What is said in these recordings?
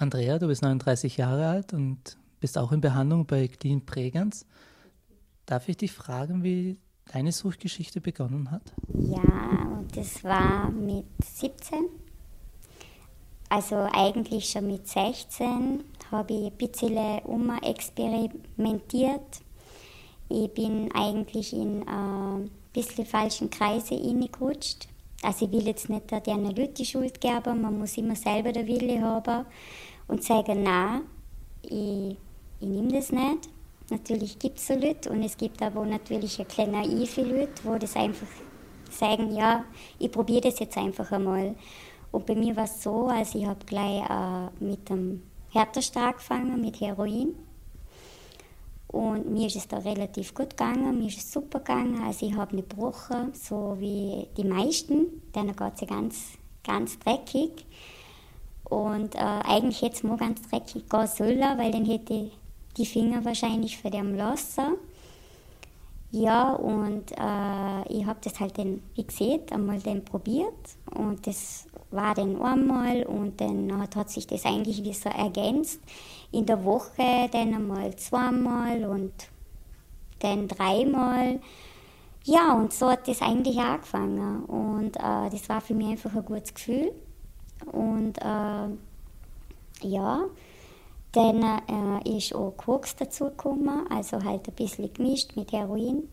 Andrea, du bist 39 Jahre alt und bist auch in Behandlung bei Clean Prägens. Darf ich dich fragen, wie deine Suchtgeschichte begonnen hat? Ja, das war mit 17. Also eigentlich schon mit 16 habe ich ein bisschen experimentiert. Ich bin eigentlich in ein äh, bisschen falschen Kreise reingerutscht. Also ich will jetzt nicht der Leute die Schuld geben, man muss immer selber den Wille haben und sagen, nein, ich, ich nehme das nicht. Natürlich gibt es so Leute und es gibt aber natürlich ein kleine naive Leute, wo das einfach sagen, ja, ich probiere das jetzt einfach einmal. Und bei mir war es so, also ich habe gleich äh, mit dem härtersten angefangen, mit Heroin. Und mir ist es da relativ gut gegangen, mir ist es super gegangen. Also ich habe nicht gebrochen, so wie die meisten. Denen geht es ja ganz, ganz dreckig. Und äh, eigentlich hätte es mir ganz dreckig gehen sollen, weil dann hätte ich die Finger wahrscheinlich für den lassen. Ja, und äh, ich habe das halt dann, wie gesagt, einmal dann probiert. Und das war dann einmal und dann hat, sich das eigentlich wie so ergänzt. In der Woche dann einmal zweimal und dann dreimal. Ja, und so hat das eigentlich angefangen. Und äh, das war für mich einfach ein gutes Gefühl. Und äh, ja, dann äh, ist auch Koks dazugekommen, also halt ein bisschen gemischt mit Heroin.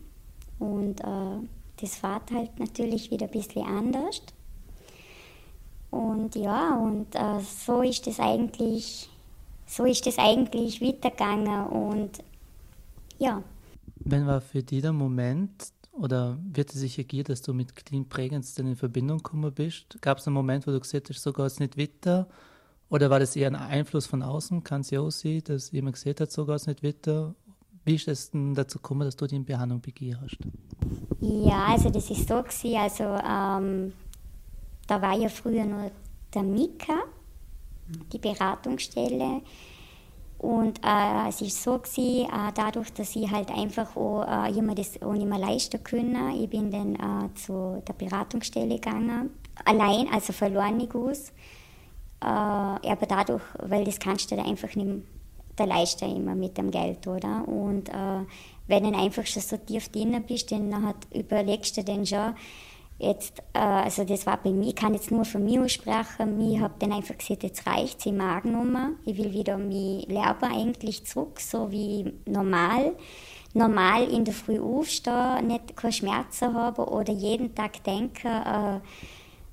Und äh, das war halt natürlich wieder ein bisschen anders. Und ja, und äh, so ist das eigentlich, so ist das eigentlich weitergegangen. Und ja. Wann war für dich der Moment, oder wird es sich ergeben, dass du mit Clean Prägens dann in Verbindung gekommen bist? Gab es einen Moment, wo du gesagt hast, so geht es nicht weiter? Oder war das eher ein Einfluss von außen? Kann es ja auch sein, dass jemand gesehen hat, so geht es nicht weiter? Wie ist es denn dazu gekommen, dass du die in Behandlung hast? Ja, also das ist so gewesen, also ähm, da war ja früher nur der Mika, die Beratungsstelle. Und äh, es ist so gewesen, äh, dadurch, dass ich halt einfach auch, äh, ich mir das auch nicht mehr leisten können, ich bin dann äh, zu der Beratungsstelle gegangen, allein, also verloren nicht aus. Äh, aber dadurch, weil das kannst du da einfach nicht der leisten immer mit dem Geld, oder? Und äh, wenn du einfach schon so tief drin bist, dann überlegst du dann schon, Jetzt, äh, also das war bei mir, ich kann jetzt nur von mir aussprechen, ich habe dann einfach gesagt, jetzt reicht es, Magennummer, ich will wieder mich lernen eigentlich zurück, so wie normal. Normal in der Früh aufstehen, nicht keine Schmerzen haben oder jeden Tag denken, äh,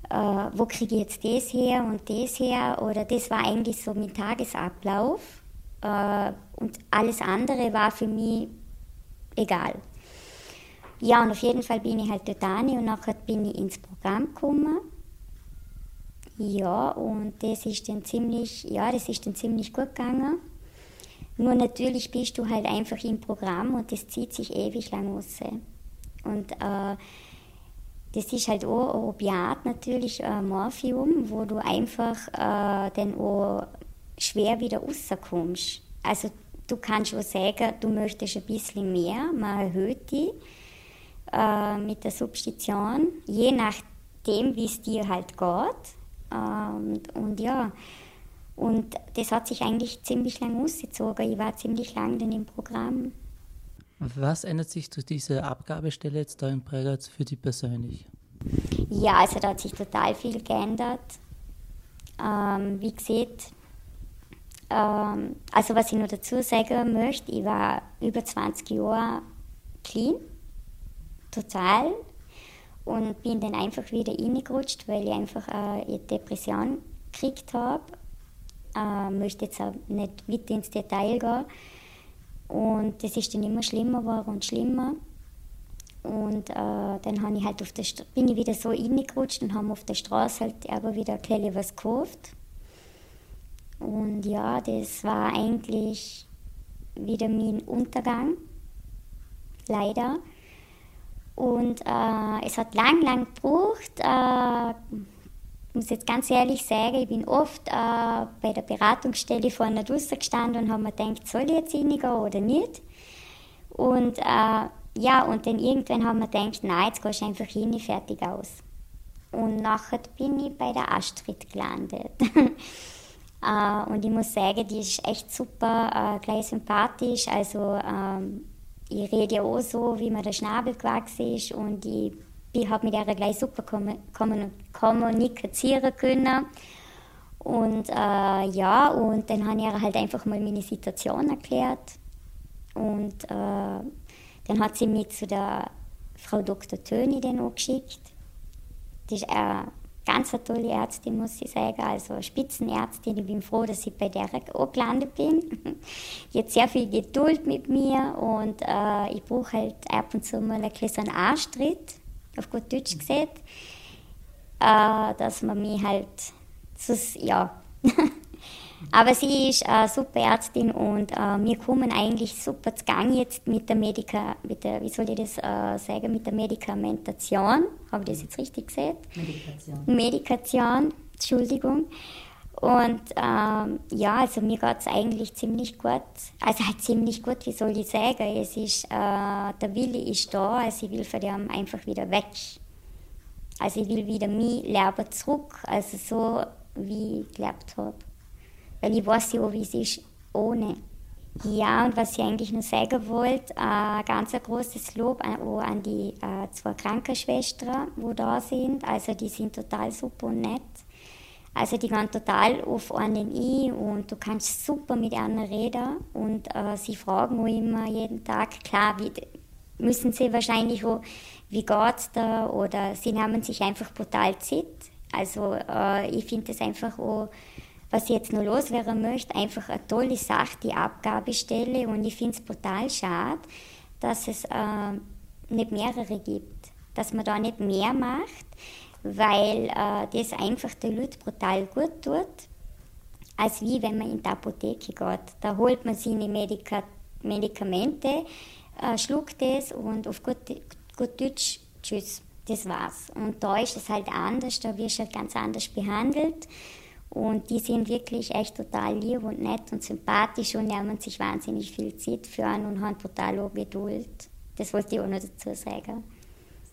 äh, wo kriege ich jetzt das her und das her? Oder das war eigentlich so mein Tagesablauf. Äh, und alles andere war für mich egal. Ja, und auf jeden Fall bin ich halt dort an und nachher bin ich ins Programm gekommen. Ja, und das ist dann ziemlich, ja, das ist dann ziemlich gut gegangen. Nur natürlich bist du halt einfach im Programm und das zieht sich ewig lang aus. Und äh, das ist halt auch ein Opiat natürlich, ein Morphium, wo du einfach äh, dann auch schwer wieder rauskommst. Also du kannst auch sagen, du möchtest ein bisschen mehr, man erhöht dich äh, mit der Substitution, je nachdem, wie es dir halt geht. Ähm, und ja, und das hat sich eigentlich ziemlich lang ausgezogen. Ich war ziemlich lang dann im Programm. Was ändert sich durch diese Abgabestelle jetzt da in Pregatz für dich persönlich? Ja, also da hat sich total viel geändert. Ähm, wie gesagt, ähm, also was ich noch dazu sagen möchte, ich war über 20 Jahre clean total und bin dann einfach wieder reingerutscht, weil ich einfach eine Depression gekriegt habe. Äh, möchte jetzt auch nicht weiter ins Detail gehen. Und das ist dann immer schlimmer geworden und schlimmer. Und äh, dann ich halt auf der bin ich wieder so reingerutscht und habe auf der Straße halt aber wieder ein was gekauft. Und ja, das war eigentlich wieder mein Untergang. Leider. Und äh, es hat lang, lang gebraucht. Äh, ich muss jetzt ganz ehrlich sagen, ich bin oft äh, bei der Beratungsstelle vor einer Dusse gestanden und habe mir gedacht, soll ich jetzt hingehen oder nicht? Und äh, ja, und dann irgendwann haben wir gedacht, nein, jetzt gehst du einfach hin, fertig aus. Und nachher bin ich bei der Astrid gelandet. Äh, und ich muss sagen, die ist echt super, äh, gleich sympathisch. Also ähm, ich rede ja auch so, wie mir der Schnabel gewachsen ist und ich, ich habe mit ihr gleich super kommunizieren können. Und äh, ja, und dann habe ich ihr halt einfach mal meine Situation erklärt. Und äh, dann hat sie mich zu der Frau Dr. Töni dann auch geschickt. Das ist eine ganz eine tolle Ärztin, muss ich sagen. Also Spitzenärztin. Ich bin froh, dass ich bei der auch gelandet bin. Die hat sehr viel Geduld mit mir und äh, ich brauche halt ab und zu mal ein bisschen Arschtritt, auf gut Deutsch gesagt, äh, dass man mich halt, ja, Aber sie ist eine super Ärztin und äh, wir kommen eigentlich super zu Gang jetzt mit der Medika, mit der, wie soll ich das äh, sagen, mit der Medikamentation. Habe ich das jetzt richtig gesagt? Medikation. Medikation, Entschuldigung. Und ähm, ja, also mir geht es eigentlich ziemlich gut. Also halt ziemlich gut, wie soll ich sagen? Es ist, äh, der Wille ist da, also ich will von dem einfach wieder weg. Also ich will wieder mein Leben zurück, also so wie ich gelebt habe weil ich weiß ja, wie es ist ohne. Ja, und was ich eigentlich nur sagen wollte, äh, ganz ein großes Lob an, an die äh, zwei Krankenschwestern, die da sind. Also die sind total super und nett. Also die gehen total auf einen ein und du kannst super mit ihnen reden und äh, sie fragen auch immer jeden Tag, klar, wie, müssen sie wahrscheinlich auch, wie geht's da oder sie nehmen sich einfach brutal Zeit. Also äh, ich finde es einfach auch was ich jetzt noch loswerden möchte, einfach eine tolle Sache, die Abgabestelle. Und ich finde es brutal schade, dass es äh, nicht mehrere gibt. Dass man da nicht mehr macht, weil äh, das einfach den Leuten brutal gut tut, als wie wenn man in die Apotheke geht. Da holt man seine Medika Medikamente, äh, schluckt es und auf gut, gut Deutsch, tschüss, das war's. Und da ist es halt anders, da wirst du halt ganz anders behandelt. Und die sind wirklich echt total lieb und nett und sympathisch und nehmen sich wahnsinnig viel Zeit für an und haben total auch Geduld. Das wollte ich auch noch dazu sagen.